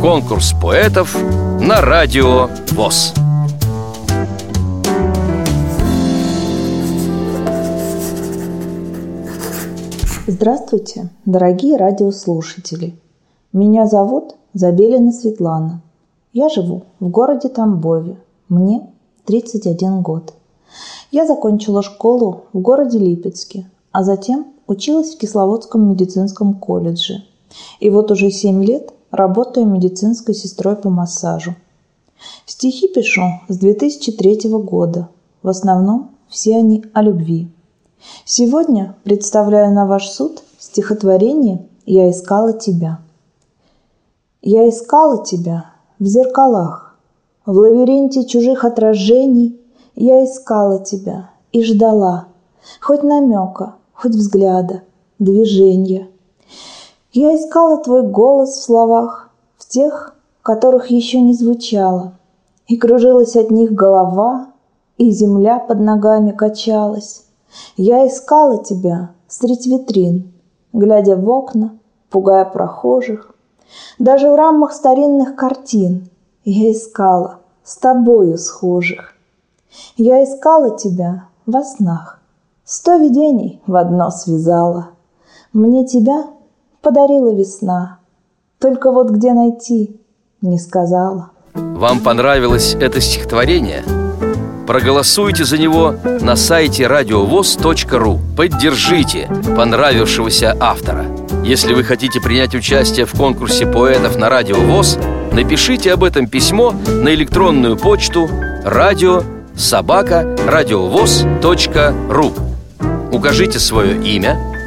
Конкурс поэтов на радио ВОЗ. Здравствуйте, дорогие радиослушатели! Меня зовут Забелина Светлана. Я живу в городе Тамбове. Мне 31 год. Я закончила школу в городе Липецке, а затем училась в Кисловодском медицинском колледже. И вот уже 7 лет работаю медицинской сестрой по массажу. Стихи пишу с 2003 года. В основном все они о любви. Сегодня представляю на ваш суд стихотворение «Я искала тебя». Я искала тебя в зеркалах, в лабиринте чужих отражений Я искала тебя и ждала, хоть намека, хоть взгляда, движения. Я искала твой голос в словах, в тех, которых еще не звучало, И кружилась от них голова, и земля под ногами качалась. Я искала тебя средь витрин, глядя в окна, пугая прохожих, даже в рамах старинных картин Я искала с тобою схожих. Я искала тебя во снах, Сто видений в одно связала. Мне тебя подарила весна, Только вот где найти не сказала. Вам понравилось это стихотворение? Проголосуйте за него на сайте радиовоз.ру Поддержите понравившегося автора – если вы хотите принять участие в конкурсе поэтов на Радио ВОЗ, напишите об этом письмо на электронную почту радио собака радиовоз.ру Укажите свое имя,